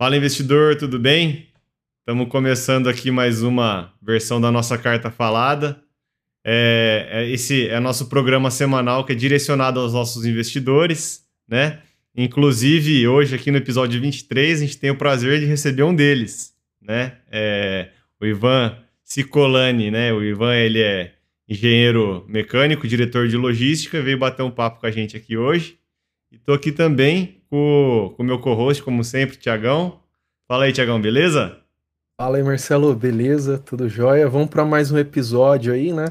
Fala investidor, tudo bem? Estamos começando aqui mais uma versão da nossa carta falada. É, é, esse é nosso programa semanal que é direcionado aos nossos investidores, né? Inclusive, hoje aqui no episódio 23, a gente tem o prazer de receber um deles, né? É, o Ivan Cicolani, né? O Ivan, ele é engenheiro mecânico, diretor de logística, veio bater um papo com a gente aqui hoje. E estou aqui também com o meu co-host, como sempre, Tiagão. Fala aí, Tiagão, beleza? Fala aí, Marcelo, beleza? Tudo jóia? Vamos para mais um episódio aí, né?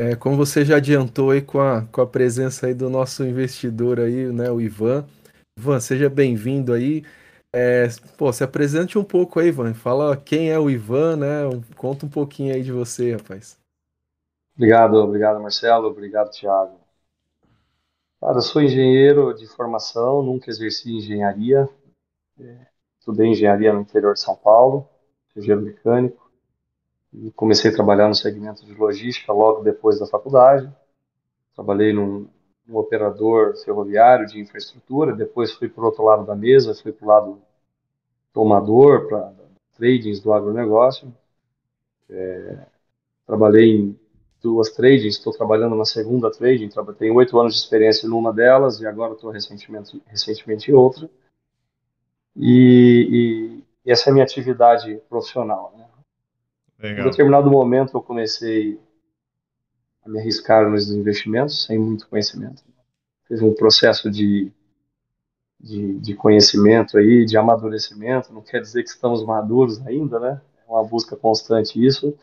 É, como você já adiantou aí com a, com a presença aí do nosso investidor aí, né, o Ivan. Ivan, seja bem-vindo aí. É, pô, se apresente um pouco aí, Ivan. Fala quem é o Ivan, né? Conta um pouquinho aí de você, rapaz. Obrigado, obrigado, Marcelo. Obrigado, Thiago. Cara, eu sou engenheiro de formação, nunca exerci engenharia. É, estudei engenharia no interior de São Paulo, engenheiro mecânico. E comecei a trabalhar no segmento de logística logo depois da faculdade. Trabalhei num, num operador ferroviário de infraestrutura, depois fui para o outro lado da mesa, fui para o lado tomador, para tradings do agronegócio. É, trabalhei em duas tradings, estou trabalhando na segunda trading, tenho oito anos de experiência numa delas e agora estou recentemente, recentemente em outra. E, e, essa é a minha atividade profissional. Né? Legal. Em determinado momento eu comecei a me arriscar nos investimentos sem muito conhecimento. Fiz um processo de, de, de conhecimento aí, de amadurecimento. Não quer dizer que estamos maduros ainda, né? É uma busca constante isso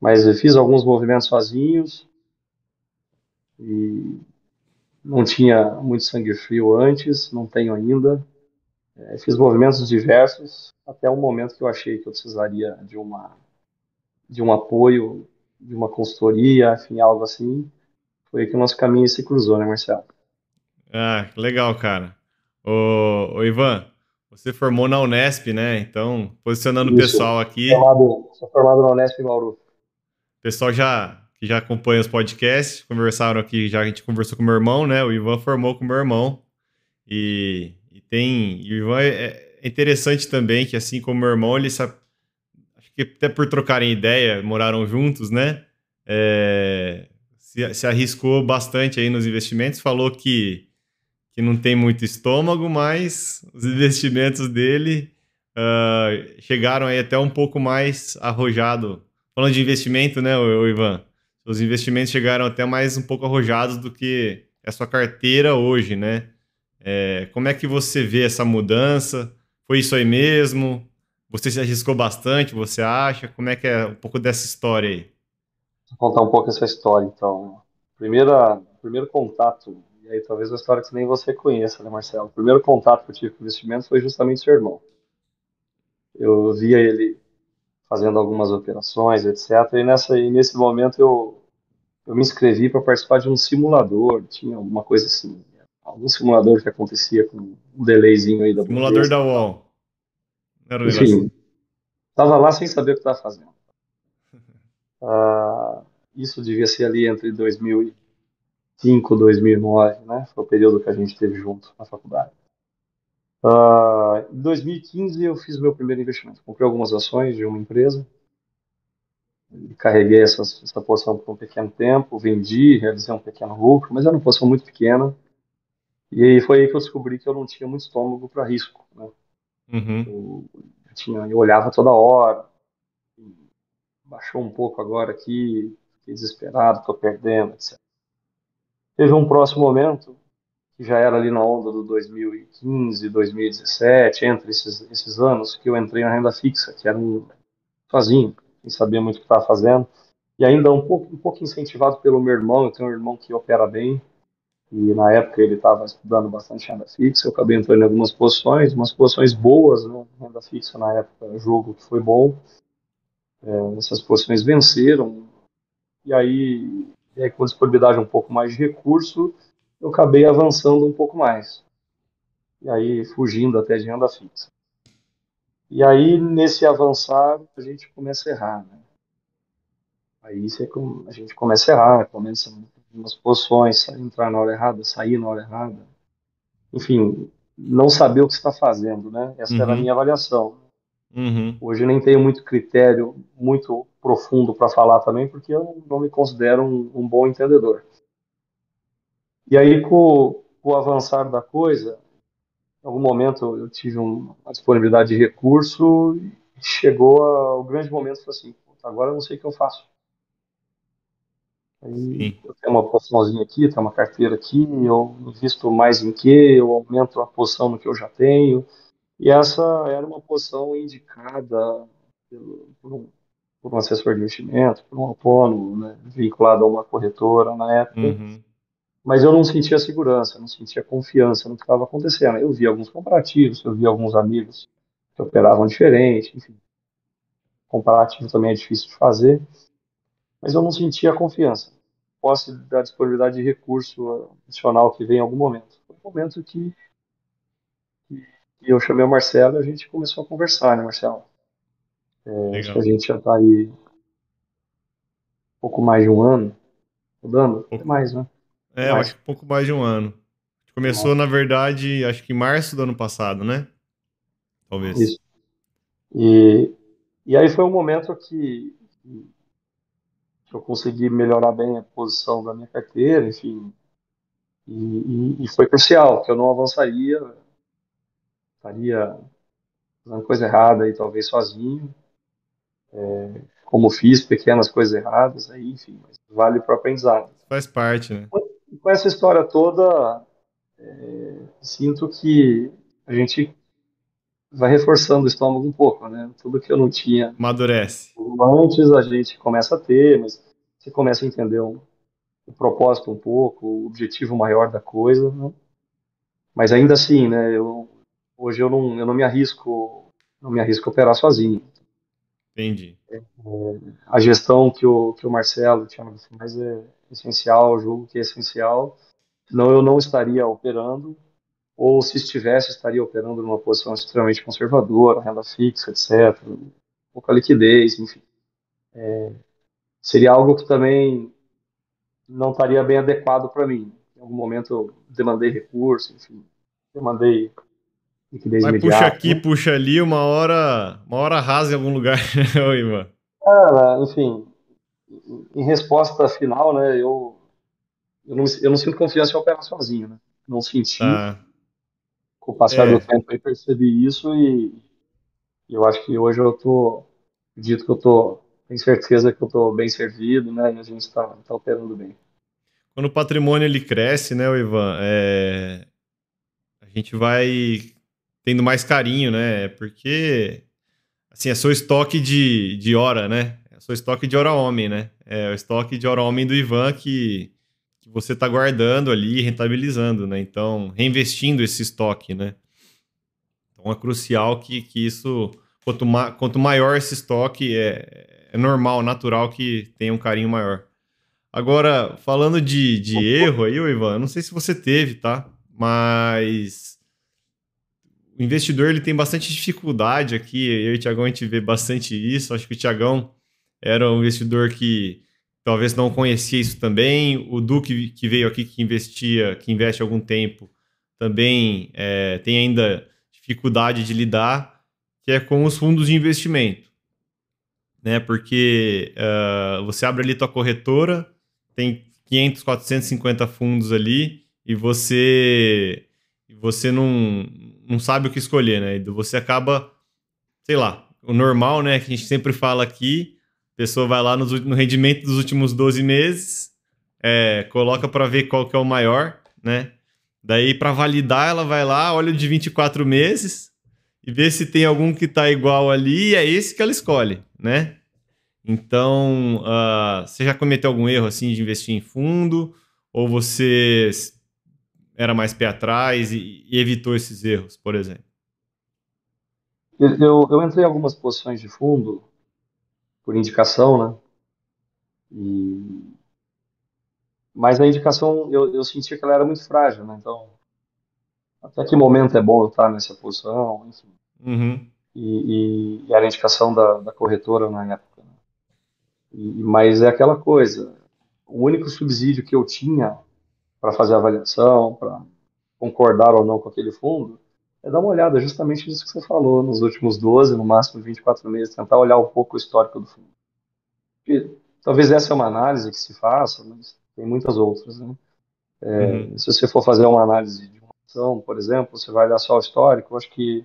mas eu fiz alguns movimentos sozinhos e não tinha muito sangue frio antes, não tenho ainda. É, fiz movimentos diversos até o momento que eu achei que eu precisaria de uma de um apoio, de uma consultoria, enfim, algo assim. Foi aí que o nosso caminho se cruzou, né, Marcelo? Ah, legal, cara. Ô, ô Ivan, você formou na Unesp, né? Então, posicionando Isso. o pessoal aqui. Formado, sou formado na Unesp em Bauru pessoal já que já acompanha os podcasts, conversaram aqui, já a gente conversou com meu irmão, né? O Ivan formou com meu irmão. E, e tem. E o Ivan é, é, interessante também que, assim como meu irmão, ele sabe, acho que até por trocarem ideia, moraram juntos, né? É, se, se, arriscou bastante aí nos investimentos, falou que, que não tem muito estômago, mas os investimentos dele uh, chegaram aí até um pouco mais arrojado falando de investimento, né, o Ivan? Os investimentos chegaram até mais um pouco arrojados do que a sua carteira hoje, né? É, como é que você vê essa mudança? Foi isso aí mesmo? Você se arriscou bastante, você acha? Como é que é um pouco dessa história aí? Vou contar um pouco essa história, então. Primeira, primeiro contato, e aí talvez uma história que nem você conheça, né, Marcelo? O primeiro contato que eu tive com investimento foi justamente seu irmão. Eu via ele fazendo algumas operações, etc. E, nessa, e nesse momento eu, eu me inscrevi para participar de um simulador, tinha alguma coisa assim, algum simulador que acontecia com um delayzinho aí da Simulador da UOL. Era Enfim, assim. estava lá sem saber o que estava fazendo. Uh, isso devia ser ali entre 2005 e 2009, né? Foi o período que a gente teve junto na faculdade. Uh, em 2015 eu fiz meu primeiro investimento. Comprei algumas ações de uma empresa, carreguei essa, essa posição por um pequeno tempo, vendi, realizei um pequeno lucro, mas era uma posição muito pequena. E aí foi aí que eu descobri que eu não tinha muito estômago para risco. Né? Uhum. Eu, eu, tinha, eu olhava toda hora, baixou um pouco agora aqui, fiquei desesperado, estou perdendo, etc. Teve um próximo momento que já era ali na onda do 2015, 2017, entre esses, esses anos, que eu entrei na renda fixa, que era um, sozinho, sem saber muito o que estava fazendo, e ainda um pouco, um pouco incentivado pelo meu irmão, eu tenho um irmão que opera bem, e na época ele estava estudando bastante renda fixa, eu acabei entrando em algumas posições, umas posições boas, né, renda fixa na época, jogo que foi bom, é, essas posições venceram, e aí, e aí com disponibilidade um pouco mais de recurso, eu acabei avançando um pouco mais. E aí fugindo até de renda fixa. E aí, nesse avançar, a gente começa a errar. Né? Aí a gente começa a errar, começa umas posições, entrar na hora errada, sair na hora errada. Enfim, não saber o que está fazendo, né? Essa uhum. era a uhum. minha avaliação. Uhum. Hoje nem tenho muito critério muito profundo para falar também, porque eu não me considero um, um bom entendedor. E aí, com, com, o avançar da coisa, em algum momento eu tive um, uma disponibilidade de recurso e chegou ao grande momento, falei assim, agora eu não sei o que eu faço. Aí eu tenho uma posiçãozinha aqui, tenho uma carteira aqui, eu invisto mais em que, eu aumento a posição no que eu já tenho. E essa era uma posição indicada por um, por um assessor de investimento, por um autônomo, né, vinculado a uma corretora na época. Uhum. Mas eu não sentia segurança, não sentia confiança no que estava acontecendo. Eu vi alguns comparativos, eu vi alguns amigos que operavam diferente, enfim. Comparativo também é difícil de fazer, mas eu não sentia confiança. Posse da disponibilidade de recurso adicional que vem em algum momento. Foi um momento que e eu chamei o Marcelo e a gente começou a conversar, né, Marcelo? É, acho que a gente já está aí um pouco mais de um ano, mudando, pouco mais, né? É, acho que um pouco mais de um ano. Começou, na verdade, acho que em março do ano passado, né? Talvez. Isso. E, e aí foi um momento que, que eu consegui melhorar bem a posição da minha carteira, enfim. E, e, e foi crucial, que eu não avançaria estaria fazendo coisa errada aí, talvez sozinho, é, como fiz pequenas coisas erradas, aí, enfim, mas vale para aprendizado. Faz parte, né? Com essa história toda, é, sinto que a gente vai reforçando o estômago um pouco, né? Tudo que eu não tinha. Amadurece. Antes a gente começa a ter, mas você começa a entender um, o propósito um pouco, o objetivo maior da coisa, né? Mas ainda assim, né? Eu hoje eu não, eu não me arrisco, não me arrisco a operar sozinho. Entendi. É, a gestão que o, que o Marcelo, o Thiago, mais é essencial, julgo que é essencial, senão eu não estaria operando, ou se estivesse, estaria operando numa posição extremamente conservadora, renda fixa, etc., pouca liquidez, enfim. É, seria algo que também não estaria bem adequado para mim. Em algum momento eu demandei recurso, enfim, demandei liquidez Mas imediata. puxa aqui, puxa ali, uma hora, uma hora rasa em algum lugar, né, Ivan? Cara, enfim, em resposta final, né, eu, eu, não, eu não sinto confiança em operar sozinho, né? Não senti. Ah. Com o passar é. do tempo eu percebi isso e, eu acho que hoje eu tô, acredito que eu tô, tenho certeza que eu tô bem servido, né, e a gente tá, tá operando bem. Quando o patrimônio ele cresce, né, Ivan, é... a gente vai tendo mais carinho, né? Porque, assim, é seu estoque de, de hora, né? Seu estoque de hora homem, né? É o estoque de hora homem do Ivan que, que você está guardando ali, rentabilizando, né? Então, reinvestindo esse estoque, né? Então, é crucial que, que isso, quanto, ma, quanto maior esse estoque, é, é normal, natural que tenha um carinho maior. Agora, falando de, de erro aí, Ivan, não sei se você teve, tá? Mas o investidor ele tem bastante dificuldade aqui. Eu e o Tiagão a gente vê bastante isso. Acho que o Tiagão era um investidor que talvez não conhecia isso também. O Duque que veio aqui que investia, que investe há algum tempo, também é, tem ainda dificuldade de lidar, que é com os fundos de investimento, né? Porque uh, você abre ali tua corretora, tem 500, 450 fundos ali e você você não não sabe o que escolher, né? Você acaba, sei lá, o normal, né? Que a gente sempre fala aqui, pessoa vai lá no, no rendimento dos últimos 12 meses, é, coloca para ver qual que é o maior, né? Daí, para validar, ela vai lá, olha o de 24 meses e vê se tem algum que tá igual ali, e é esse que ela escolhe, né? Então, uh, você já cometeu algum erro assim de investir em fundo? Ou você era mais pé atrás e, e evitou esses erros, por exemplo? Eu, eu entrei em algumas posições de fundo por indicação, né? E... Mas a indicação, eu, eu sentia que ela era muito frágil, né? Então, até que momento é bom eu estar nessa posição, enfim. Uhum. E, e, e, era a indicação da, da corretora na época. Né? E, mas é aquela coisa, o único subsídio que eu tinha para fazer avaliação, para concordar ou não com aquele fundo, é dar uma olhada justamente nisso que você falou, nos últimos 12, no máximo 24 meses, tentar olhar um pouco o histórico do fundo. E, talvez essa é uma análise que se faça, mas tem muitas outras. Né? É, uhum. Se você for fazer uma análise de uma ação, por exemplo, você vai olhar só o histórico, eu acho que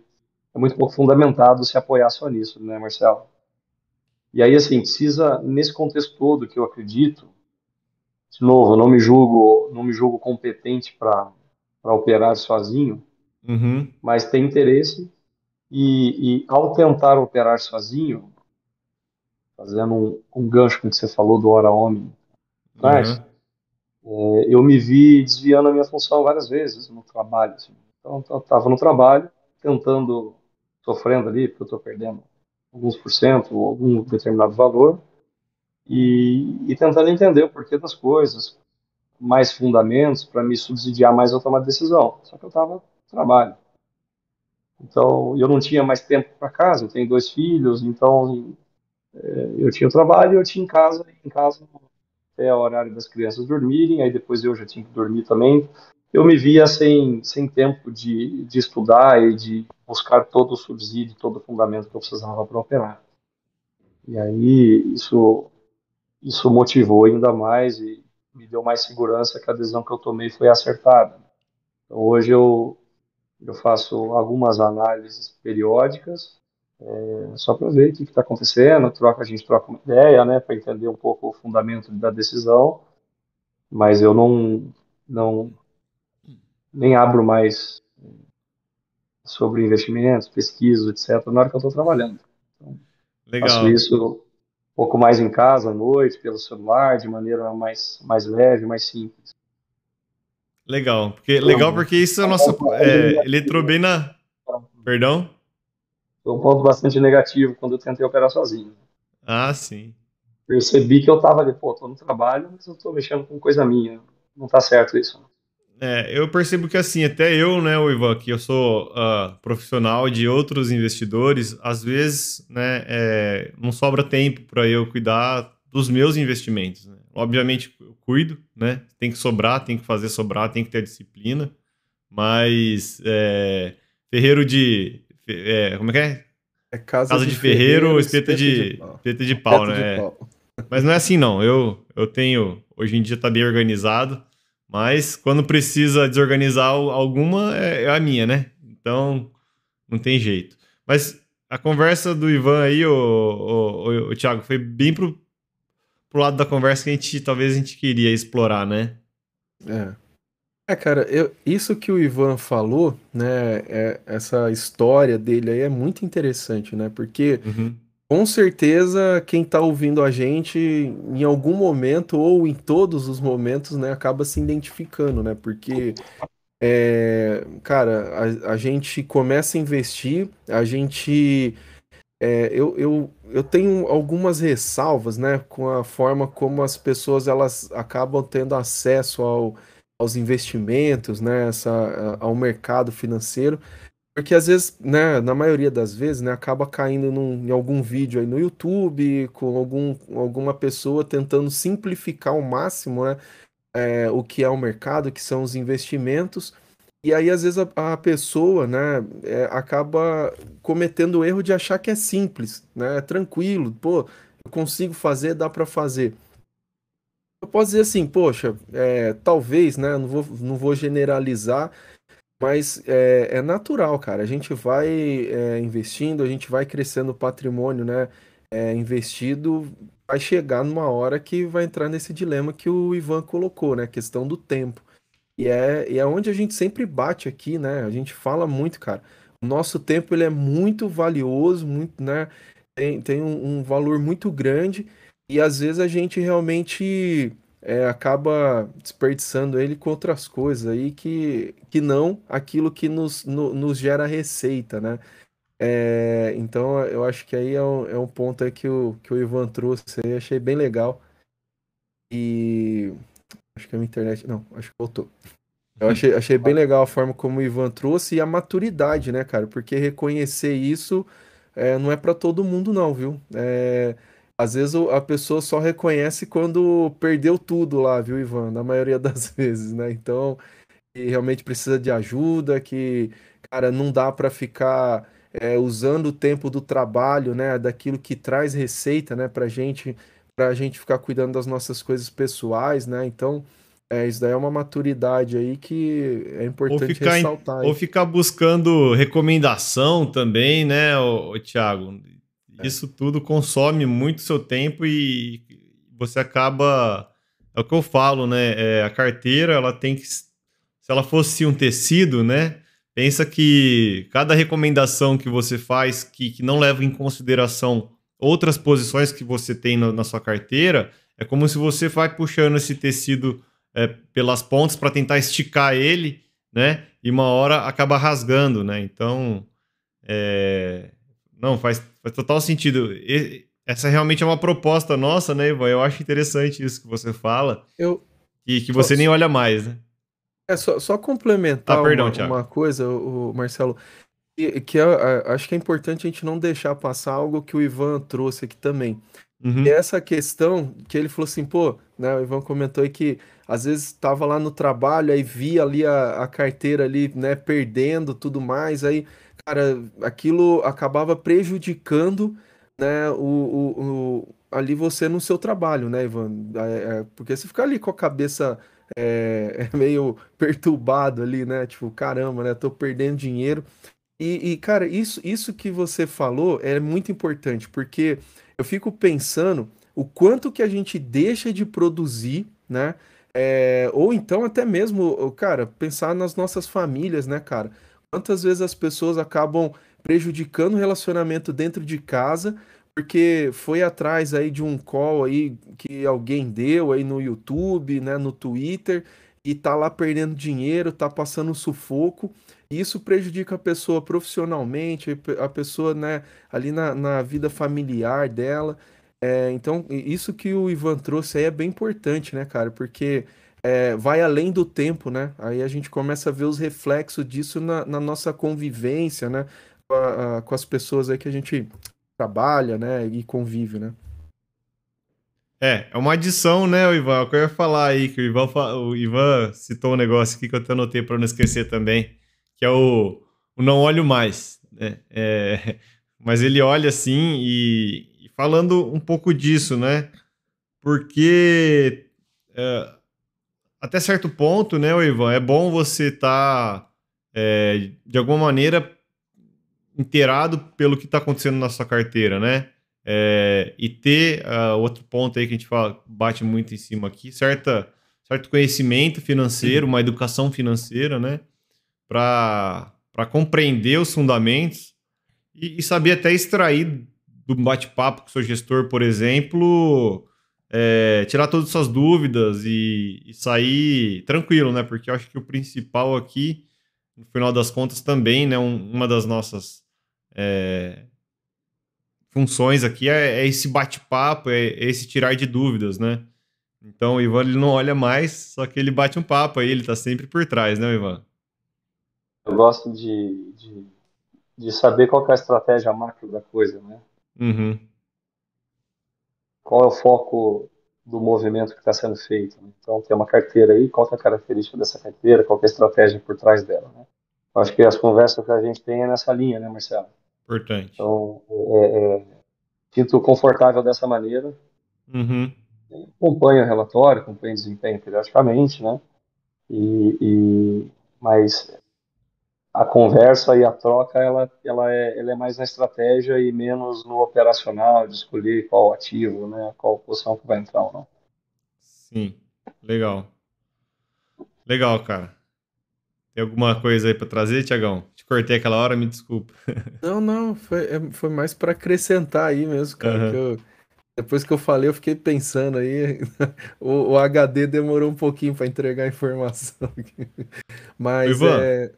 é muito pouco fundamentado se apoiar só nisso, né, Marcelo? E aí, assim, precisa, nesse contexto todo que eu acredito, de novo, eu não me julgo, não me julgo competente para operar sozinho, uhum. mas tem interesse e, e, ao tentar operar sozinho, fazendo um, um gancho com o que você falou do hora homem, mas uhum. é, eu me vi desviando a minha função várias vezes no trabalho. Assim. Então, eu estava no trabalho, tentando, sofrendo ali, porque eu estou perdendo alguns por cento, ou algum determinado valor, e, e tentando entender o porquê das coisas, mais fundamentos para me subsidiar mais a tomar decisão. Só que eu estava trabalho. Então, eu não tinha mais tempo para casa, eu tenho dois filhos, então é, eu tinha trabalho, eu tinha em casa, em casa até o horário das crianças dormirem, aí depois eu já tinha que dormir também. Eu me via sem, sem tempo de, de estudar e de buscar todo o subsídio, todo o fundamento que eu precisava para operar. E aí isso isso motivou ainda mais e me deu mais segurança que a decisão que eu tomei foi acertada. Então, hoje eu, eu faço algumas análises periódicas, é, só para ver o que está acontecendo, troca, a gente troca uma ideia, né, para entender um pouco o fundamento da decisão, mas eu não, não nem abro mais sobre investimentos, pesquisas, etc., na hora que eu estou trabalhando. Então, Legal. Faço isso um pouco mais em casa à noite, pelo celular, de maneira mais, mais leve, mais simples. Legal, porque, legal porque isso é nosso. É, ele entrou bem na. Perdão? Foi um ponto bastante negativo quando eu tentei operar sozinho. Ah, sim. Percebi que eu estava ali, pô, tô no trabalho, mas eu tô mexendo com coisa minha. Não tá certo isso. É, eu percebo que assim, até eu, né, o Ivan, que eu sou uh, profissional de outros investidores, às vezes, né, é, não sobra tempo para eu cuidar dos meus investimentos. Né? Obviamente, eu cuido, né? Tem que sobrar, tem que fazer sobrar, tem que ter disciplina, mas é, ferreiro de, é, como é que é? É casa, casa de, de, ferreiro, ferreiro espeta, de, de pau, espeta de pau né? De pau. Mas não é assim, não. Eu, eu tenho, hoje em dia tá bem organizado mas quando precisa desorganizar alguma, é, é a minha, né? Então, não tem jeito. Mas a conversa do Ivan aí, o, o, o, Thiago, foi bem pro, pro lado da conversa que a gente talvez a gente queria explorar, né? É. É, cara, eu, isso que o Ivan falou, né, é, essa história dele aí é muito interessante, né? Porque uhum. Com certeza, quem está ouvindo a gente, em algum momento ou em todos os momentos, né, acaba se identificando, né? Porque, é, cara, a, a gente começa a investir, a gente. É, eu, eu, eu tenho algumas ressalvas, né, com a forma como as pessoas elas acabam tendo acesso ao, aos investimentos, né, essa, ao mercado financeiro. Porque às vezes, né, na maioria das vezes, né, acaba caindo num, em algum vídeo aí no YouTube, com algum, alguma pessoa tentando simplificar ao máximo, né, é, o que é o mercado, o que são os investimentos. E aí, às vezes, a, a pessoa, né, é, acaba cometendo o erro de achar que é simples, né, é tranquilo, pô, eu consigo fazer, dá para fazer. Eu posso dizer assim, poxa, é, talvez, né, não vou, não vou generalizar, mas é, é natural, cara. A gente vai é, investindo, a gente vai crescendo o patrimônio, né? É, investido, vai chegar numa hora que vai entrar nesse dilema que o Ivan colocou, né? Questão do tempo. E é, e é onde a gente sempre bate aqui, né? A gente fala muito, cara. O nosso tempo ele é muito valioso, muito, né? Tem, tem um, um valor muito grande e às vezes a gente realmente é, acaba desperdiçando ele com outras coisas aí que, que não aquilo que nos, no, nos gera receita, né? É, então eu acho que aí é um, é um ponto aí que o, que o Ivan trouxe aí, achei bem legal. E acho que a minha internet. Não, acho que voltou. Eu achei, achei bem legal a forma como o Ivan trouxe e a maturidade, né, cara? Porque reconhecer isso é, não é para todo mundo, não, viu? É, às vezes a pessoa só reconhece quando perdeu tudo lá, viu, Ivan? Na maioria das vezes, né? Então, realmente precisa de ajuda, que cara, não dá para ficar é, usando o tempo do trabalho, né, daquilo que traz receita, né, para gente, para gente ficar cuidando das nossas coisas pessoais, né? Então, é, isso daí é uma maturidade aí que é importante ou ficar ressaltar. Ou ficar buscando recomendação também, né, o Thiago? É. Isso tudo consome muito seu tempo e você acaba. É o que eu falo, né? É, a carteira, ela tem que. Se ela fosse um tecido, né? Pensa que cada recomendação que você faz que, que não leva em consideração outras posições que você tem no, na sua carteira, é como se você vai puxando esse tecido é, pelas pontas para tentar esticar ele, né? E uma hora acaba rasgando, né? Então, é... não, faz, faz total sentido. E, essa realmente é uma proposta nossa, né, Ivan? Eu acho interessante isso que você fala. Eu... E que você só, nem olha mais, né? É, só, só complementar ah, perdão, uma, uma, coisa, o, Marcelo, que, é, acho que é importante a gente não deixar passar algo que o Ivan trouxe aqui também. Uhum. E essa questão que ele falou assim, pô, né, o Ivan comentou aí que às vezes estava lá no trabalho, aí via ali a, a carteira ali, né, perdendo tudo mais, aí, cara, aquilo acabava prejudicando, né, o, o, o ali você no seu trabalho, né, Ivan? É, é, porque você fica ali com a cabeça é, é meio perturbado ali, né? Tipo, caramba, né? Tô perdendo dinheiro. E, e, cara, isso, isso que você falou é muito importante, porque eu fico pensando o quanto que a gente deixa de produzir, né? É, ou então até mesmo, cara, pensar nas nossas famílias, né, cara? Quantas vezes as pessoas acabam prejudicando o relacionamento dentro de casa porque foi atrás aí de um call aí que alguém deu aí no YouTube, né, no Twitter e tá lá perdendo dinheiro, tá passando sufoco. Isso prejudica a pessoa profissionalmente, a pessoa, né, ali na, na vida familiar dela. É, então, isso que o Ivan trouxe aí é bem importante, né, cara? Porque é, vai além do tempo, né? Aí a gente começa a ver os reflexos disso na, na nossa convivência, né? Com, a, com, as pessoas aí que a gente trabalha, né? E convive, né? É, é uma adição, né, Ivan? É o que eu ia falar aí, que o Ivan, o Ivan citou um negócio aqui que eu até anotei para não esquecer também, que é o, o não olho mais. Né? É, mas ele olha assim e, falando um pouco disso, né? Porque é, até certo ponto, né, Ivan, é bom você estar tá, é, de alguma maneira inteirado pelo que está acontecendo na sua carteira, né? É, e ter uh, outro ponto aí que a gente fala, bate muito em cima aqui, certa, certo conhecimento financeiro, uma educação financeira, né? Para compreender os fundamentos e, e saber até extrair do bate-papo com o seu gestor, por exemplo, é, tirar todas as suas dúvidas e, e, sair tranquilo, né? Porque eu acho que o principal aqui, no final das contas, também, né? Um, uma das nossas é, funções aqui é, é esse bate-papo, é, é, esse tirar de dúvidas, né? Então o Ivan ele não olha mais, só que ele bate um papo aí, ele tá sempre por trás, né, Ivan? Eu gosto de, de, de saber qual é a estratégia macro da coisa, né? Uhum. Qual é o foco do movimento que está sendo feito? Né? Então, tem uma carteira aí, qual é a característica dessa carteira, qual é a estratégia por trás dela, né? Eu acho que as conversas que a gente tem é nessa linha, né, Marcelo? Importante. Então, é, é, sinto confortável dessa maneira. Uhum. Acompanho o relatório, acompanho o desempenho periodicamente, né? E, e, mas a conversa e a troca ela, ela, é, ela é mais na estratégia e menos no operacional, de escolher qual ativo, né, qual posição que vai entrar ou não. Sim, legal. Legal, cara. Tem alguma coisa aí para trazer, Tiagão? Te cortei aquela hora, me desculpa. Não, não, foi, é, foi mais para acrescentar aí mesmo, cara. Uhum. Que eu, depois que eu falei, eu fiquei pensando aí. o, o HD demorou um pouquinho para entregar a informação. Mas Ivan, é...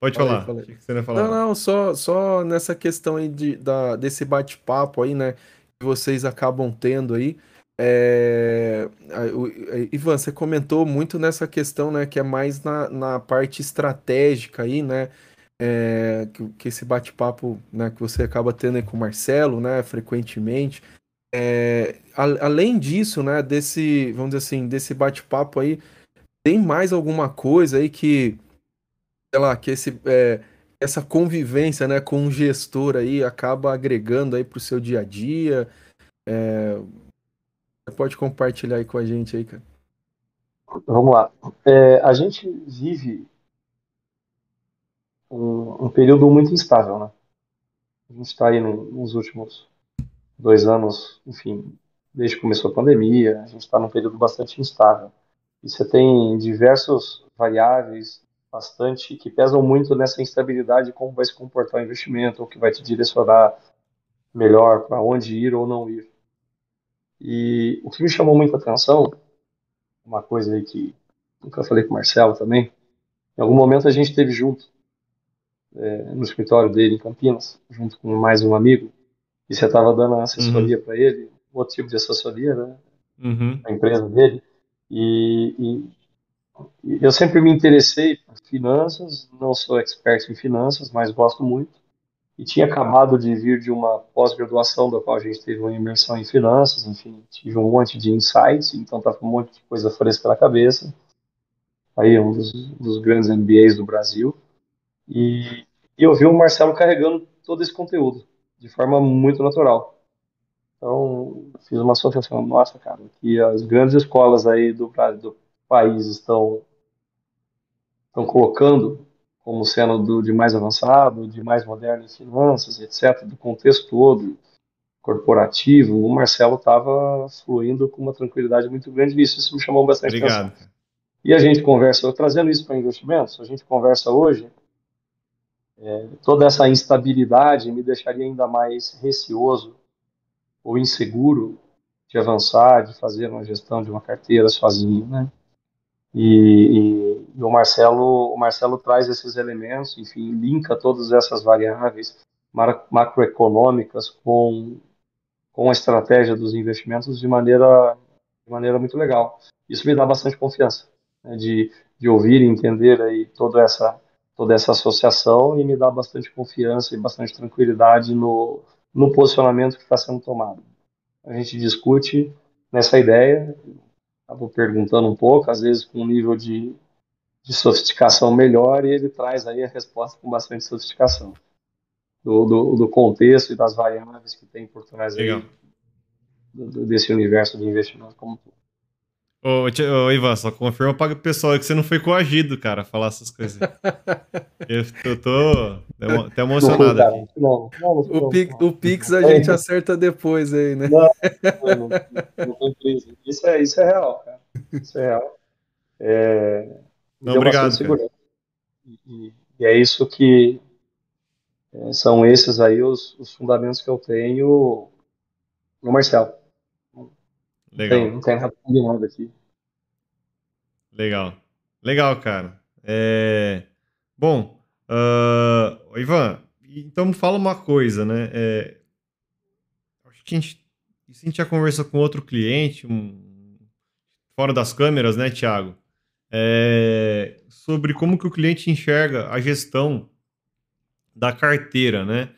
Pode falei, falar. Falei. Que você não, falar. não, não, só, só nessa questão aí de, da, desse bate-papo aí, né? Que vocês acabam tendo aí. É... Ivan, você comentou muito nessa questão, né? Que é mais na, na parte estratégica aí, né? É... Que, que esse bate-papo né, que você acaba tendo aí com o Marcelo, né? Frequentemente. É... além disso, né? Desse, vamos dizer assim, desse bate-papo aí, tem mais alguma coisa aí que sei lá, que esse. É, essa convivência né, com um gestor aí acaba agregando aí para o seu dia a dia? É... Você pode compartilhar aí com a gente aí, cara? Vamos lá. É, a gente vive um, um, período muito instável, né? A gente está aí no, nos últimos dois anos, enfim, desde que começou a pandemia, a gente está num período bastante instável. E você tem diversos variáveis bastante que pesam muito nessa instabilidade como vai se comportar o investimento, ou que vai te direcionar melhor para onde ir ou não ir. E o que me chamou muita atenção, uma coisa aí que nunca falei com o Marcelo também, em algum momento a gente esteve junto é, no escritório dele em Campinas, junto com mais um amigo, e você estava dando assessoria uhum. para ele, outro tipo de assessoria, né? Uhum. A empresa dele. E, e, eu sempre me interessei por finanças, não sou expert em finanças, mas gosto muito. E tinha acabado de vir de uma pós-graduação da qual a gente teve uma imersão em finanças, enfim, tive um monte de insights, então estava um monte de coisa fresca na cabeça. Aí um dos, dos grandes MBAs do Brasil. E, e eu vi o Marcelo carregando todo esse conteúdo de forma muito natural. Então, fiz uma associação, nossa, cara, que as grandes escolas aí do, do país estão, estão colocando como sendo do, de mais avançado, de mais moderno em finanças, etc., do contexto todo corporativo, o Marcelo estava fluindo com uma tranquilidade muito grande nisso, isso me chamou bastante Obrigado. atenção. E a gente conversa, trazendo isso para investimentos, a gente conversa hoje, é, toda essa instabilidade me deixaria ainda mais receoso ou inseguro de avançar, de fazer uma gestão de uma carteira sozinho, né? E, e, e, o Marcelo, o Marcelo traz esses elementos, enfim, linka todas essas variáveis macroeconômicas com com a estratégia dos investimentos de maneira de maneira muito legal. Isso me dá bastante confiança né, de, de ouvir e entender aí toda essa toda essa associação e me dá bastante confiança e bastante tranquilidade no no posicionamento que está sendo tomado. A gente discute nessa ideia, acabo perguntando um pouco, às vezes com um nível de, de sofisticação melhor, e ele traz aí a resposta com bastante sofisticação. Do, do, do contexto e das variáveis que tem por trás aí, do, desse universo de investimento como tudo. Ô, ô, Ivan, só confirma para o pessoal que você não foi coagido, cara, a falar essas coisas. eu, eu tô até emocionado não, aqui. Não, não, o, Pix, o Pix a gente acerta depois aí, né? Não, não, não, tem crise. Isso é, isso é real, cara. Isso é real. É, não, obrigado. E, e, é isso que é, são esses aí os, os fundamentos que eu tenho no Marcelo. Legal. Tem, não tem nada combinado aqui. Legal. Legal, cara. É... Bom, uh... Ivan, então fala uma coisa, né? É... Acho que a gente... Isso a gente já conversou com outro cliente, um... fora das câmeras, né, Thiago? É... Sobre como que o cliente enxerga a gestão da carteira, né?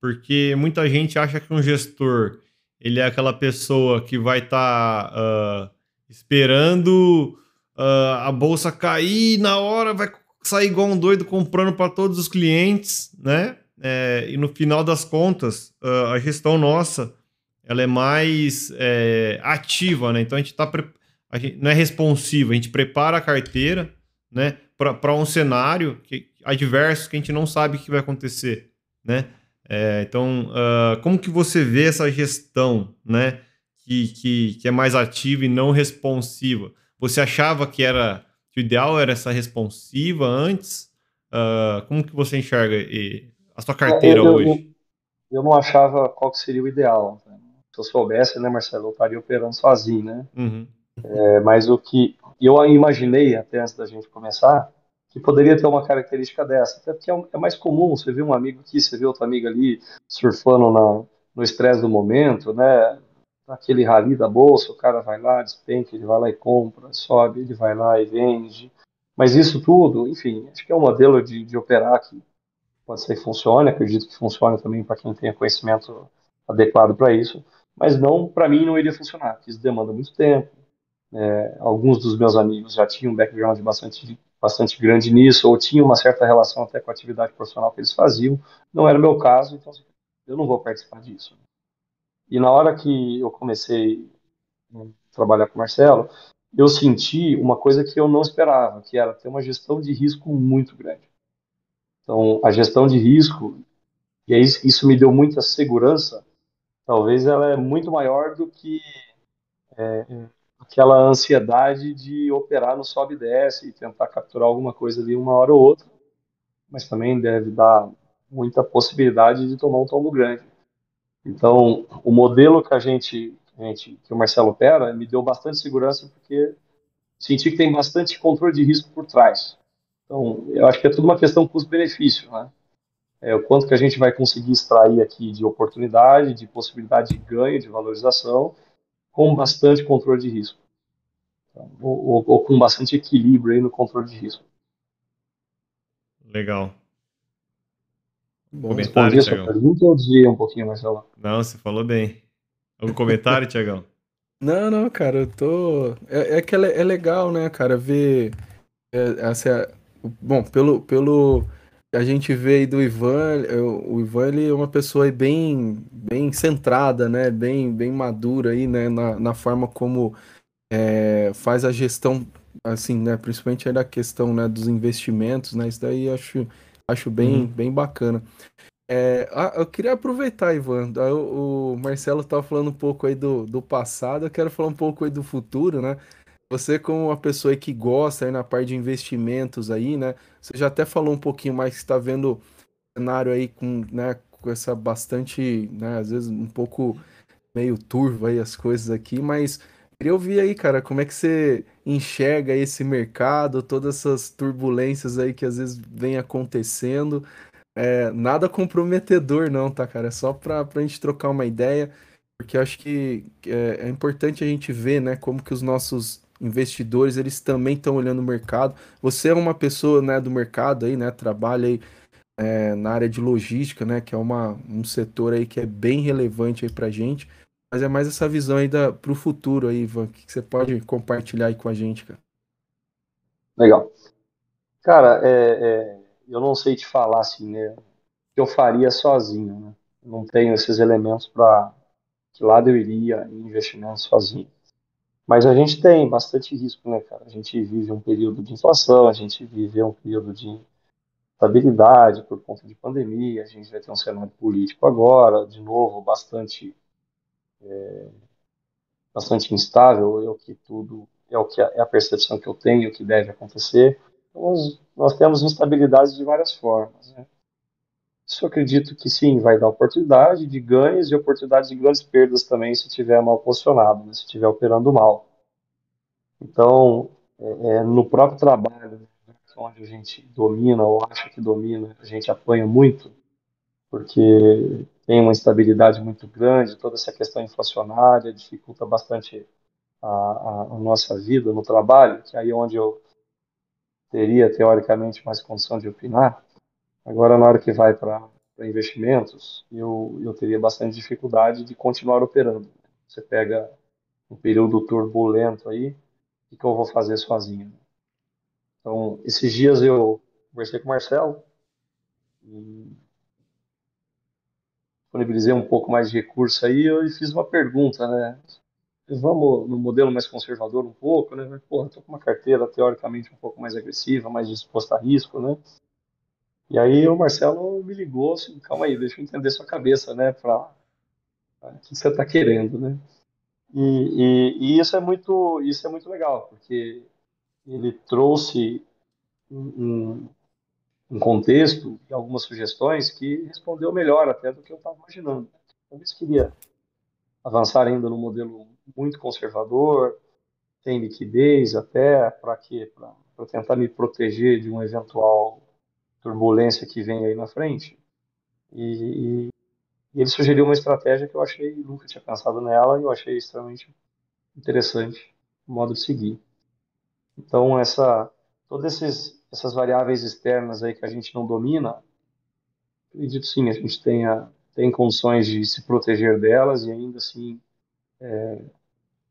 Porque muita gente acha que um gestor ele é aquela pessoa que vai estar tá, uh, esperando uh, a bolsa cair na hora, vai sair igual um doido comprando para todos os clientes, né? É, e no final das contas, uh, a gestão nossa ela é mais é, ativa, né? Então a gente está não é responsiva, a gente prepara a carteira, né? Para um cenário que, adverso que a gente não sabe o que vai acontecer, né? É, então, uh, como que você vê essa gestão, né, que, que, que, é mais ativa e não responsiva? Você achava que era que o ideal era essa responsiva antes? Uh, como que você enxerga a sua carteira eu, eu, hoje? Eu, eu, não achava qual que seria o ideal. Né? Se eu soubesse, né, Marcelo, eu estaria operando sozinho, né? Uhum. É, mas o que eu imaginei até antes da gente começar que poderia ter uma característica dessa. Até porque é, é mais comum, você vê um amigo aqui, você vê outro amigo ali surfando na, no estresse do momento, né? Aquele rali da bolsa, o cara vai lá, despenca, ele vai lá e compra, sobe, ele vai lá e vende. Mas isso tudo, enfim, acho que é um modelo de, de operar que pode ser que funcione, acredito que funcione também para quem tenha conhecimento adequado para isso, mas não, para mim não iria funcionar, porque isso demanda muito tempo. É, alguns dos meus amigos já tinham um background bastante bastante grande nisso, ou tinha uma certa relação até com a atividade profissional que eles faziam. Não era o meu caso, então eu não vou participar disso. E na hora que eu comecei a trabalhar com o Marcelo, eu senti uma coisa que eu não esperava, que era ter uma gestão de risco muito grande. Então, a gestão de risco, e isso me deu muita segurança, talvez ela é muito maior do que é, aquela ansiedade de operar no sobe e desce e tentar capturar alguma coisa ali uma hora ou outra, mas também deve dar muita possibilidade de tomar um tombo grande. Então, o modelo que a gente, a gente que o Marcelo opera me deu bastante segurança porque senti que tem bastante controle de risco por trás. Então, eu acho que é tudo uma questão custo-benefício, né? É, o quanto que a gente vai conseguir extrair aqui de oportunidade, de possibilidade de ganho, de valorização, com bastante controle de risco. Então, ou, ou, ou, com bastante equilíbrio aí no controle de risco. Legal. Bom, comentário, Tiagão? pergunta ou desviei um pouquinho, Marcelo? Não, você falou bem. Algum comentário, Tiagão? Não, não, cara, eu tô. É, é que é, é legal, né, cara, ver. É, essa, bom, pelo, pelo a gente vê aí do Ivan, o Ivan ele é uma pessoa bem, bem centrada, né? Bem, bem madura aí, né? Na, na forma como é, faz a gestão, assim, né? Principalmente aí da questão né, dos investimentos, né? Isso daí acho, acho bem, uhum. bem bacana. É, eu queria aproveitar, Ivan. O, o Marcelo estava falando um pouco aí do, do passado, eu quero falar um pouco aí do futuro, né? Você, como uma pessoa que gosta aí na parte de investimentos aí, né? Você já até falou um pouquinho mais que está vendo cenário aí com, né, com essa bastante, né, às vezes um pouco meio turvo aí as coisas aqui, mas queria ouvir aí, cara, como é que você enxerga esse mercado, todas essas turbulências aí que às vezes vem acontecendo. É, nada comprometedor não, tá, cara? É só para a gente trocar uma ideia, porque acho que é, é importante a gente ver, né, como que os nossos investidores, eles também estão olhando o mercado. Você é uma pessoa, né, do mercado aí, né, trabalha aí é, na área de logística, né, que é uma, um setor aí que é bem relevante aí pra gente, mas é mais essa visão aí da, pro futuro aí, Ivan, que você pode compartilhar aí com a gente, cara. Legal. Cara, é, é, eu não sei te falar assim, né, que eu faria sozinho, né, não tenho esses elementos para que lado eu iria em investimento sozinho. Mas a gente tem bastante risco, né, cara? A gente vive um período de inflação, a gente vive um período de estabilidade por conta de pandemia, a gente vai ter um cenário político agora, de novo, bastante é, bastante instável, é o que tudo é o que é a percepção que eu tenho que deve acontecer. Então, nós, nós temos instabilidades de várias formas, né? Isso acredito que sim, vai dar oportunidade de ganhos e oportunidade de grandes perdas também se estiver mal posicionado, né, se estiver operando mal. Então, é, é, no próprio trabalho, né, onde a gente domina ou acha que domina, a gente apanha muito, porque tem uma instabilidade muito grande, toda essa questão inflacionária dificulta bastante a, a, a nossa vida no trabalho, que aí é onde eu teria teoricamente mais condição de opinar. Agora, na hora que vai para investimentos, eu, eu teria bastante dificuldade de continuar operando. Você pega um período turbulento aí, o que, eu vou fazer sozinho? Então, esses dias eu conversei com o Marcelo e disponibilizei um pouco mais de recurso aí e fiz uma pergunta, né? Vamos no modelo mais conservador um pouco, né? Porra, tô com uma carteira teoricamente um pouco mais agressiva, mais disposta a risco, né? E aí o Marcelo me ligou assim, calma aí, deixa eu entender sua cabeça, né, para o que você está querendo, né? E, e, e, isso é muito isso é muito legal, porque ele trouxe um, um contexto e algumas sugestões que respondeu melhor até do que eu estava imaginando. Talvez queria avançar ainda no modelo muito conservador, tem liquidez até, para quê? Para tentar me proteger de um eventual turbulência que vem aí na frente. E, e, e, ele sugeriu uma estratégia que eu achei, nunca tinha pensado nela, e eu achei extremamente interessante o modo de seguir. Então, essa, todas esses, essas variáveis externas aí que a gente não domina, acredito sim, a gente tenha, tem condições de se proteger delas e ainda assim é,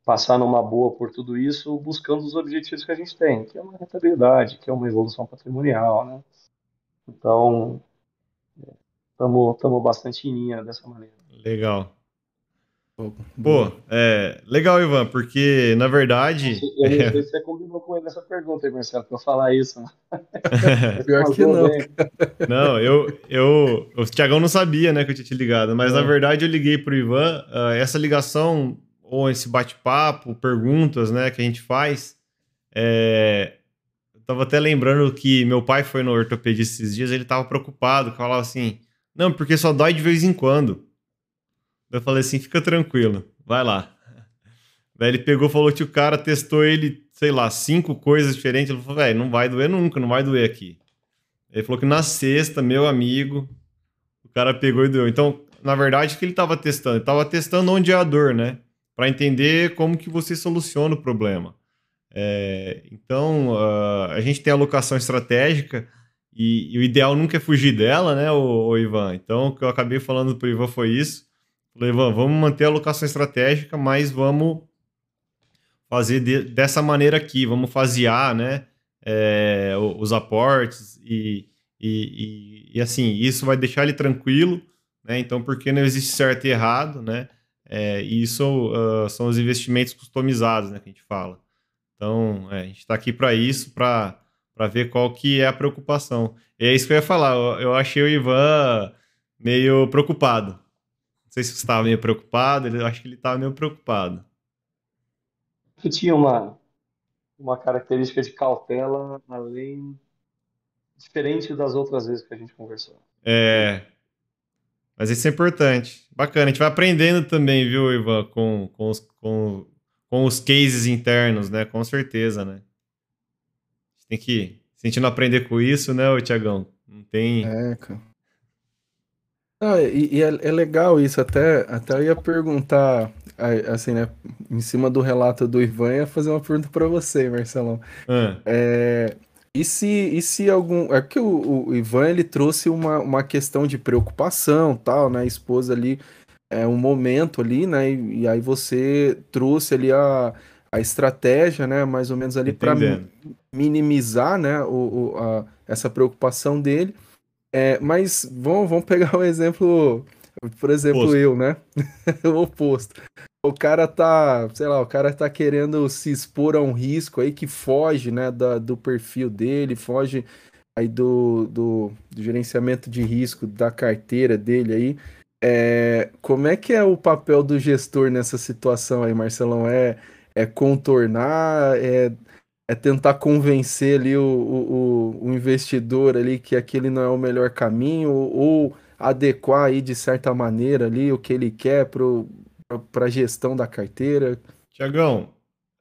passar numa boa por tudo isso, buscando os objetivos que a gente tem, que é uma rentabilidade, que é uma evolução patrimonial, né? Então, estamos bastante em linha dessa maneira. Legal. Pô, é, legal, Ivan, porque na verdade. Eu não sei se você combinou com ele essa pergunta aí, Marcelo, pra eu falar isso. Pior que não. Não, eu, eu. O Tiagão não sabia, né, que eu tinha te ligado, mas é. na verdade eu liguei pro Ivan. Uh, essa ligação, ou esse bate-papo, perguntas, né, que a gente faz. É, tava até lembrando que meu pai foi no ortopedista esses dias, ele tava preocupado, falava assim: não, porque só dói de vez em quando. Eu falei assim, fica tranquilo, vai lá. Daí ele pegou, falou que o cara testou ele, sei lá, cinco coisas diferentes. Ele falou, velho, não vai doer nunca, não vai doer aqui. Ele falou que na sexta, meu amigo, o cara pegou e doeu. Então, na verdade, o que ele estava testando? Ele estava testando onde é a dor, né? Para entender como que você soluciona o problema. É, então, uh, a gente tem alocação estratégica e, e, o ideal nunca é fugir dela, né, o, o Ivan? Então, o que eu acabei falando para o Ivan foi isso. Falei, vamos manter a alocação estratégica, mas vamos fazer de, dessa maneira aqui, vamos fasear, né, é, os aportes e, e, e, e, assim, isso vai deixar ele tranquilo, né, então porque não existe certo e errado, né, é, e isso uh, são os investimentos customizados, né, que a gente fala. Então, é, a gente está aqui para isso, para ver qual que é a preocupação. E é isso que eu ia falar, eu, eu achei o Ivan meio preocupado, sei se você estava meio preocupado, eu acho que ele estava meio preocupado. Que tinha uma, uma característica de cautela além diferente das outras vezes que a gente conversou. É. Mas isso é importante. Bacana. A gente vai aprendendo também, viu, Ivan, com, com, os, com, com os cases internos, né? Com certeza, né? A gente tem que. Se a gente não aprender com isso, né, Tiagão? Não tem. É, cara. Ah, e, e é, é, legal isso, até, até eu ia perguntar, assim, né, em cima do relato do Ivan, ia fazer uma pergunta para você, Marcelão. Ah. É, e se, e se algum. É que o, o, Ivan ele trouxe uma, uma questão de preocupação, tal, né? A esposa ali, é um momento ali, né? E, e aí você trouxe ali a, a estratégia, né? Mais ou menos ali para minimizar, né? O, o, a, essa preocupação dele. É, mas vamos, vamos pegar um exemplo, por exemplo, oposto. eu, né? o oposto. O cara tá, sei lá, o cara tá querendo se expor a um risco aí que foge, né, da, do perfil dele, foge aí do, do, do gerenciamento de risco da carteira dele aí. É, como é que é o papel do gestor nessa situação aí, Marcelão? É, é contornar, é é tentar convencer ali o, o, o, investidor ali que aquele não é o melhor caminho ou adequar aí de certa maneira ali o que ele quer para a gestão da carteira. Tiagão,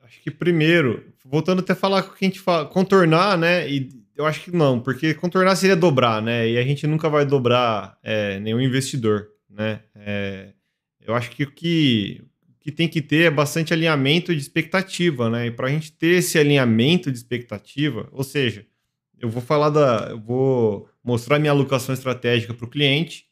acho que primeiro, voltando até falar com o que a gente fala, contornar, né? E eu acho que não, porque contornar seria dobrar, né? E a gente nunca vai dobrar é, nenhum investidor, né? É, eu acho que o que que tem que ter é bastante alinhamento de expectativa, né? E para a gente ter esse alinhamento de expectativa, ou seja, eu vou falar da, eu vou mostrar minha alocação estratégica para o cliente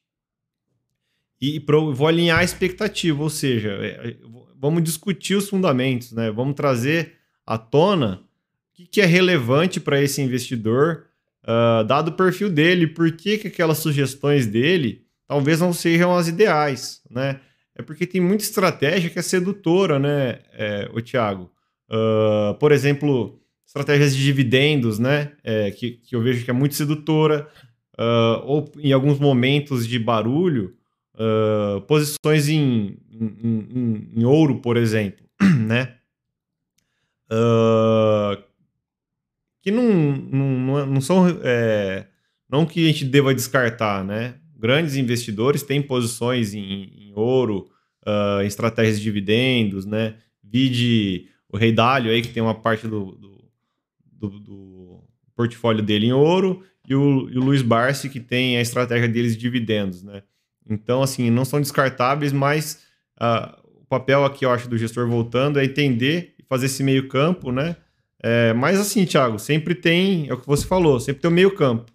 e pro, vou alinhar a expectativa, ou seja, é, é, vamos discutir os fundamentos, né? Vamos trazer à tona o que, que é relevante para esse investidor, uh, dado o perfil dele, por que, que aquelas sugestões dele talvez não sejam as ideais, né? é porque tem muita estratégia que é sedutora, né, é, o Thiago? Uh, por exemplo, estratégias de dividendos, né, é, que, que eu vejo que é muito sedutora, uh, ou em alguns momentos de barulho, uh, posições em, em, em, em, ouro, por exemplo, né, que não, não, não são, é, não que a gente deva descartar, né, grandes investidores têm posições em, em ouro, uh, em estratégias de dividendos, né? Vide o Rei Dalio aí, que tem uma parte do, do, do, do portfólio dele em ouro, e o, e o Luiz Barsi, que tem a estratégia deles de dividendos, né? Então, assim, não são descartáveis, mas uh, o papel aqui, eu acho, do gestor voltando é entender e fazer esse meio campo, né? É, mas assim, Thiago, sempre tem, é o que você falou, sempre tem o meio campo.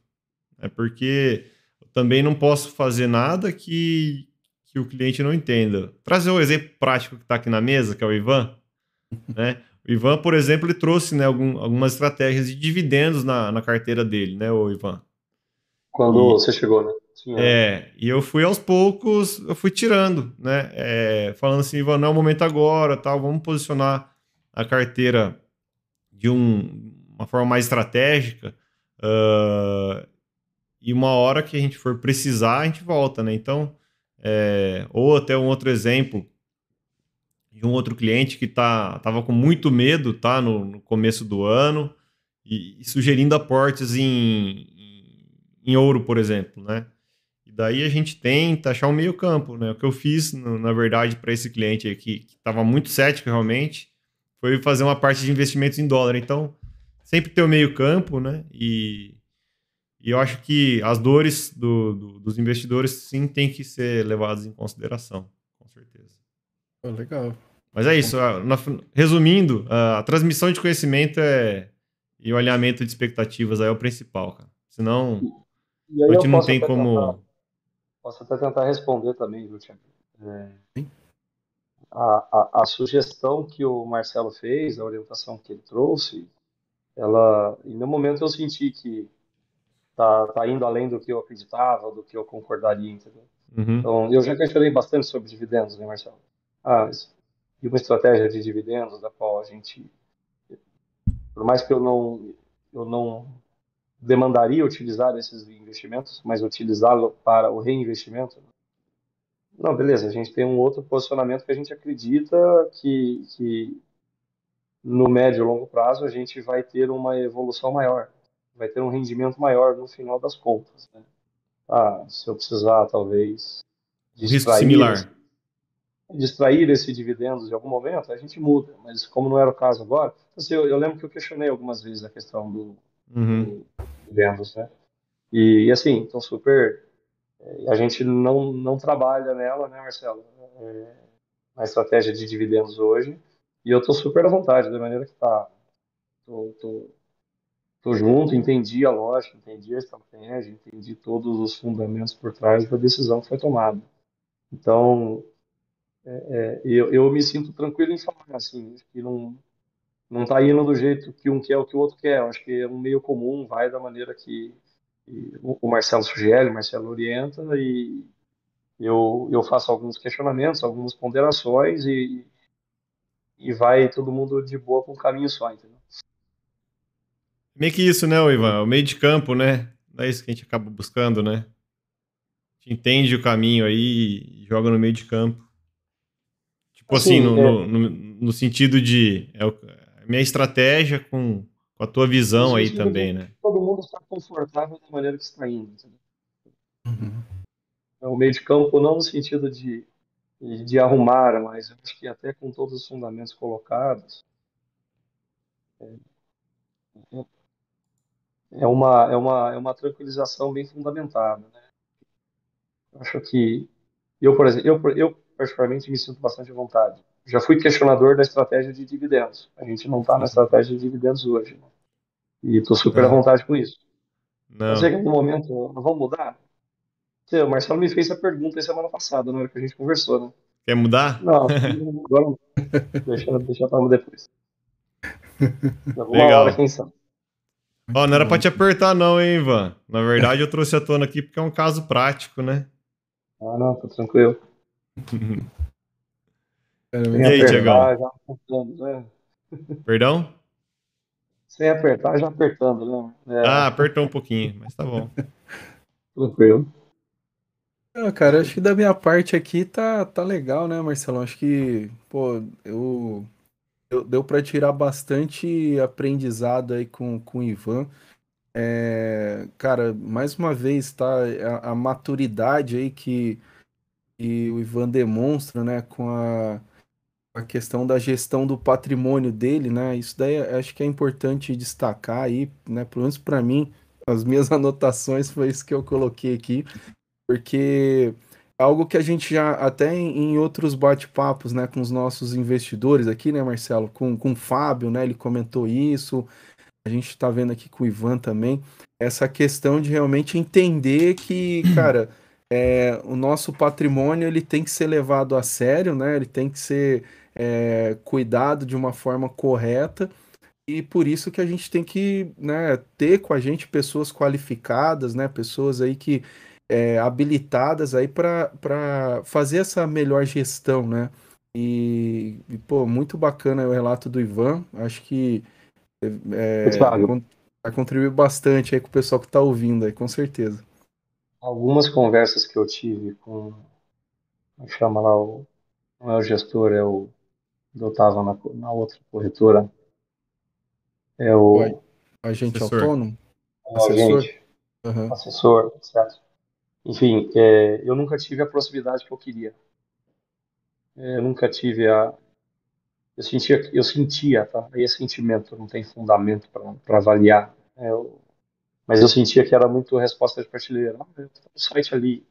É porque também não posso fazer nada que, que o cliente não entenda. Trazer um exemplo prático que está aqui na mesa, que é o Ivan. né? O Ivan, por exemplo, ele trouxe né, algum, algumas estratégias de dividendos na, na carteira dele, né, o Ivan? Quando e, você chegou, né? É, e eu fui aos poucos, eu fui tirando, né? É, falando assim, Ivan, não é o momento agora, tal, vamos posicionar a carteira de um, uma forma mais estratégica. Uh, e uma hora que a gente for precisar, a gente volta, né? Então, é, ou até um outro exemplo de um outro cliente que tá, tava com muito medo, tá? No, no começo do ano e, e sugerindo aportes em, em, em, ouro, por exemplo, né? E daí a gente tenta achar um meio campo, né? O que eu fiz, na verdade, para esse cliente aqui, que estava muito cético realmente, foi fazer uma parte de investimentos em dólar. Então, sempre ter o meio campo, né? E, e eu acho que as dores do, do, dos investidores sim têm que ser levadas em consideração, com certeza. Oh, legal. Mas é isso. Resumindo, a transmissão de conhecimento é, e o alinhamento de expectativas é o principal, cara. Senão, a gente não tem como. Tentar, posso até tentar responder também, viu, Tiago? É, a, a, a, sugestão que o Marcelo fez, a orientação que ele trouxe, ela, em nenhum momento eu senti que tá, tá indo além do que eu acreditava, do que eu concordaria, entendeu? Uhum. Então, eu já questionei bastante sobre dividendos, né, Marcelo? Ah, e uma estratégia de dividendos da qual a gente, por mais que eu não, eu não demandaria utilizar esses investimentos, mas utilizá-lo para o reinvestimento. Não, beleza, a gente tem um outro posicionamento que a gente acredita que, que no médio e longo prazo a gente vai ter uma evolução maior, vai ter um rendimento maior no final das contas. Né? Ah, se eu precisar, talvez. Risco similar distrair esse dividendos em algum momento, a gente muda. Mas como não era o caso agora, assim, eu, eu lembro que eu questionei algumas vezes a questão do, uhum. do dividendos, né? E, e assim, então super. É, a gente não, não trabalha nela, né, Marcelo? É, na estratégia de dividendos hoje. E eu estou super à vontade, da maneira que está. Tô, tô, tô junto, entendi a lógica, entendi a estratégia, entendi todos os fundamentos por trás da decisão que foi tomada. Então, é, é, eu, eu me sinto tranquilo em falar assim, que não não está indo do jeito que um quer o que o outro quer. Eu acho que é um meio comum, vai da maneira que, que o Marcelo sugere, o Marcelo orienta e eu, eu faço alguns questionamentos, algumas ponderações e, e vai todo mundo de boa com um caminho só, entendeu? Meio que isso, né, Ivan? O meio de campo, né? É isso que a gente acaba buscando, né? A gente entende o caminho aí e joga no meio de campo. Tipo assim, no, é... no, no, sentido de. É a minha estratégia com, com a tua visão aí também, né? Todo mundo está confortável da maneira que está indo. Uhum. É o meio de campo não no sentido de, de, arrumar, mas acho que até com todos os fundamentos colocados. É, é, uma, é, uma, é uma tranquilização bem fundamentada. Né? Acho que eu, por exemplo, eu, eu particularmente me sinto bastante à vontade. Já fui questionador da estratégia de dividendos. A gente não está na estratégia de dividendos hoje. Né? E estou super não. à vontade com isso. Não. Mas é que no momento, vamos mudar? O Marcelo me fez essa pergunta semana passada, na hora que a gente conversou, né? Quer mudar? Não, agora deixa, deixa para depois. Legal. Hora, quem sabe. Ó, não era pra te apertar não, hein, Ivan? Na verdade, eu trouxe a tona aqui porque é um caso prático, né? Ah, não, tá tranquilo. e aí, Tiagão? Né? Perdão? Sem apertar, já apertando, né? É. Ah, apertou um pouquinho, mas tá bom. Tranquilo. Ah, cara, acho que da minha parte aqui tá, tá legal, né, Marcelo? Acho que, pô, eu, eu deu para tirar bastante aprendizado aí com, com o Ivan. É, cara, mais uma vez, tá? A, a maturidade aí que, e o Ivan demonstra, né, com a, a questão da gestão do patrimônio dele, né? Isso daí acho que é importante destacar aí, né? Pelo menos para mim, as minhas anotações foi isso que eu coloquei aqui, porque é algo que a gente já até em, em outros bate-papos, né, com os nossos investidores aqui, né, Marcelo, com, com o Fábio, né, ele comentou isso. A gente está vendo aqui com o Ivan também. Essa questão de realmente entender que, cara, é, o nosso patrimônio ele tem que ser levado a sério, né? Ele tem que ser é, cuidado de uma forma correta. E por isso que a gente tem que né, ter com a gente pessoas qualificadas, né, pessoas aí que é, habilitadas aí para fazer essa melhor gestão, né? E, e, pô, muito bacana o relato do Ivan. Acho que é, vai contribuir bastante aí com o pessoal que está ouvindo aí, com certeza. Algumas conversas que eu tive com, chama lá o, não é o gestor, é o, eu estava na, na outra corretora, é o... Oi. Agente assessor. autônomo? É assessor? Agente, uhum. assessor, certo. Enfim, é, eu nunca tive a proximidade que eu queria. É, eu nunca tive a. Eu sentia, eu sentia, tá? Aí é sentimento, não tem fundamento para avaliar. É, eu, mas eu sentia que era muito resposta de prateleira. Ah, eu tô no site ali.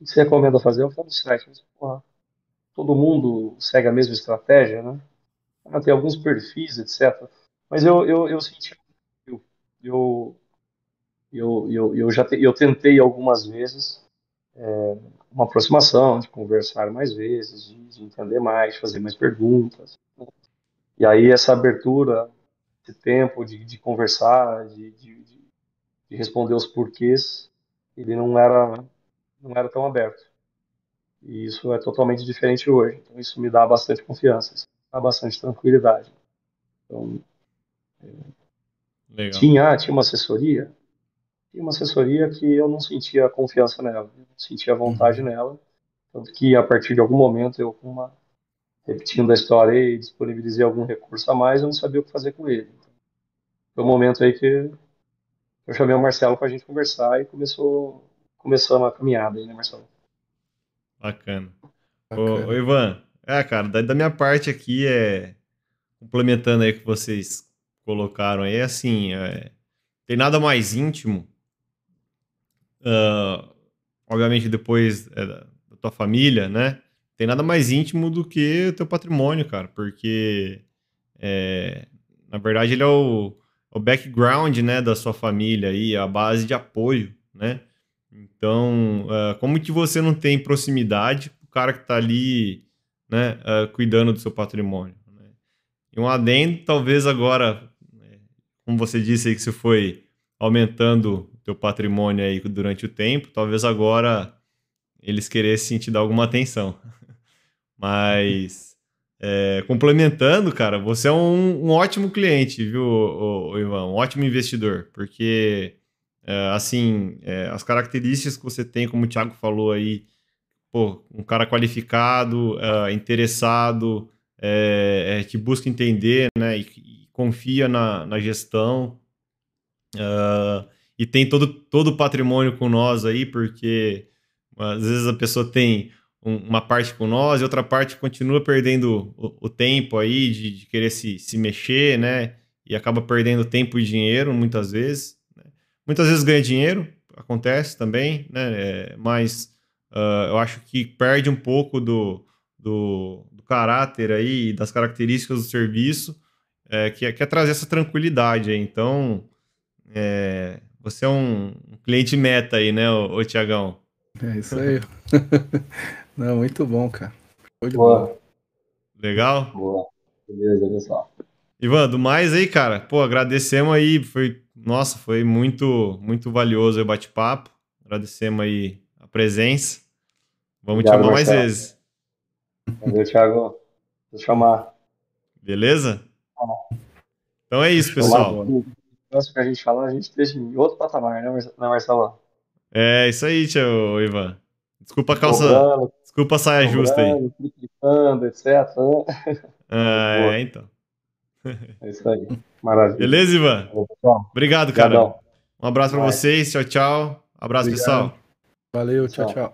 O que você recomenda fazer? Eu falo no site. Mas, porra, todo mundo segue a mesma estratégia, né? Ah, tem alguns perfis, etc. Mas eu, eu, eu sentia. Eu, eu, eu, eu, eu já te, eu tentei algumas vezes é, uma aproximação, de conversar mais vezes, de, de entender mais, fazer mais perguntas. Né? E aí essa abertura, esse tempo de, de conversar, de, de, de, responder os porquês, ele não era não era tão aberto. E isso é totalmente diferente hoje. Então isso me dá bastante confiança, isso dá bastante tranquilidade. Então, é, tinha, tinha uma assessoria, e uma assessoria que eu não sentia confiança nela, não sentia vontade uhum. nela, tanto que a partir de algum momento eu, com uma, repetindo a história e disponibilizei algum recurso a mais, eu não sabia o que fazer com ele. Foi o um momento aí que eu chamei o Marcelo para a gente conversar e começou começamos a caminhada aí, né, Marcelo? Bacana. Bacana. Ô, ô, Ivan, é, cara, da, da minha parte aqui é complementando aí o que vocês colocaram aí, assim, é, tem nada mais íntimo uh, obviamente depois é, da tua família, né? Tem nada mais íntimo do que o teu patrimônio, cara, porque é, na verdade ele é o, o background, né, da sua família aí, a base de apoio, né? Então, uh, como que você não tem proximidade o cara que está ali, né, uh, cuidando do seu patrimônio? Né? E um adendo, talvez agora, né, como você disse aí que você foi aumentando teu patrimônio aí durante o tempo, talvez agora eles queressem te dar alguma atenção. Mas, é, complementando, cara, você é um, um ótimo cliente, viu, o, o Ivan? Um ótimo investidor, porque, é, assim, é, as características que você tem, como o Thiago falou aí, pô, um cara qualificado, é, interessado, é, é, que busca entender, né, e, e confia na, na gestão, Uh, e tem todo, todo o patrimônio com nós aí, porque às vezes a pessoa tem um, uma parte com nós e outra parte continua perdendo o, o tempo aí de, de, querer se, se mexer, né? E acaba perdendo tempo e dinheiro muitas vezes. Né? Muitas vezes ganha dinheiro, acontece também, né? É, mas uh, eu acho que perde um pouco do, do, do caráter aí, das características do serviço, é, que, é, que é trazer essa tranquilidade aí. Então, é, você é um cliente meta aí, né, ô, ô Tiagão? É isso aí. Não, muito bom, cara. Foi de boa. boa. Legal? Boa. Beleza, pessoal. Ivan, do mais aí, cara, pô, agradecemos aí, foi, nossa, foi muito, muito valioso o bate-papo, agradecemos aí a presença, vamos Obrigado, te chamar mais vezes. Valeu, Thiago, vou chamar. Beleza? Ah. Então é isso, pessoal negócio que a gente fala, a gente deixa em outro patamar, né, né Marcelo? É, isso aí, tio Ivan. Desculpa a calça. Cobrando, desculpa a saia cobrando, justa aí. Clicando, etc. Ah, é, então. É isso aí. Maravilha. Beleza, Ivan? Obrigado, cara. Obrigadão. Um abraço para vocês. Tchau, tchau. Abraço, Obrigado. pessoal. Valeu, tchau, tchau.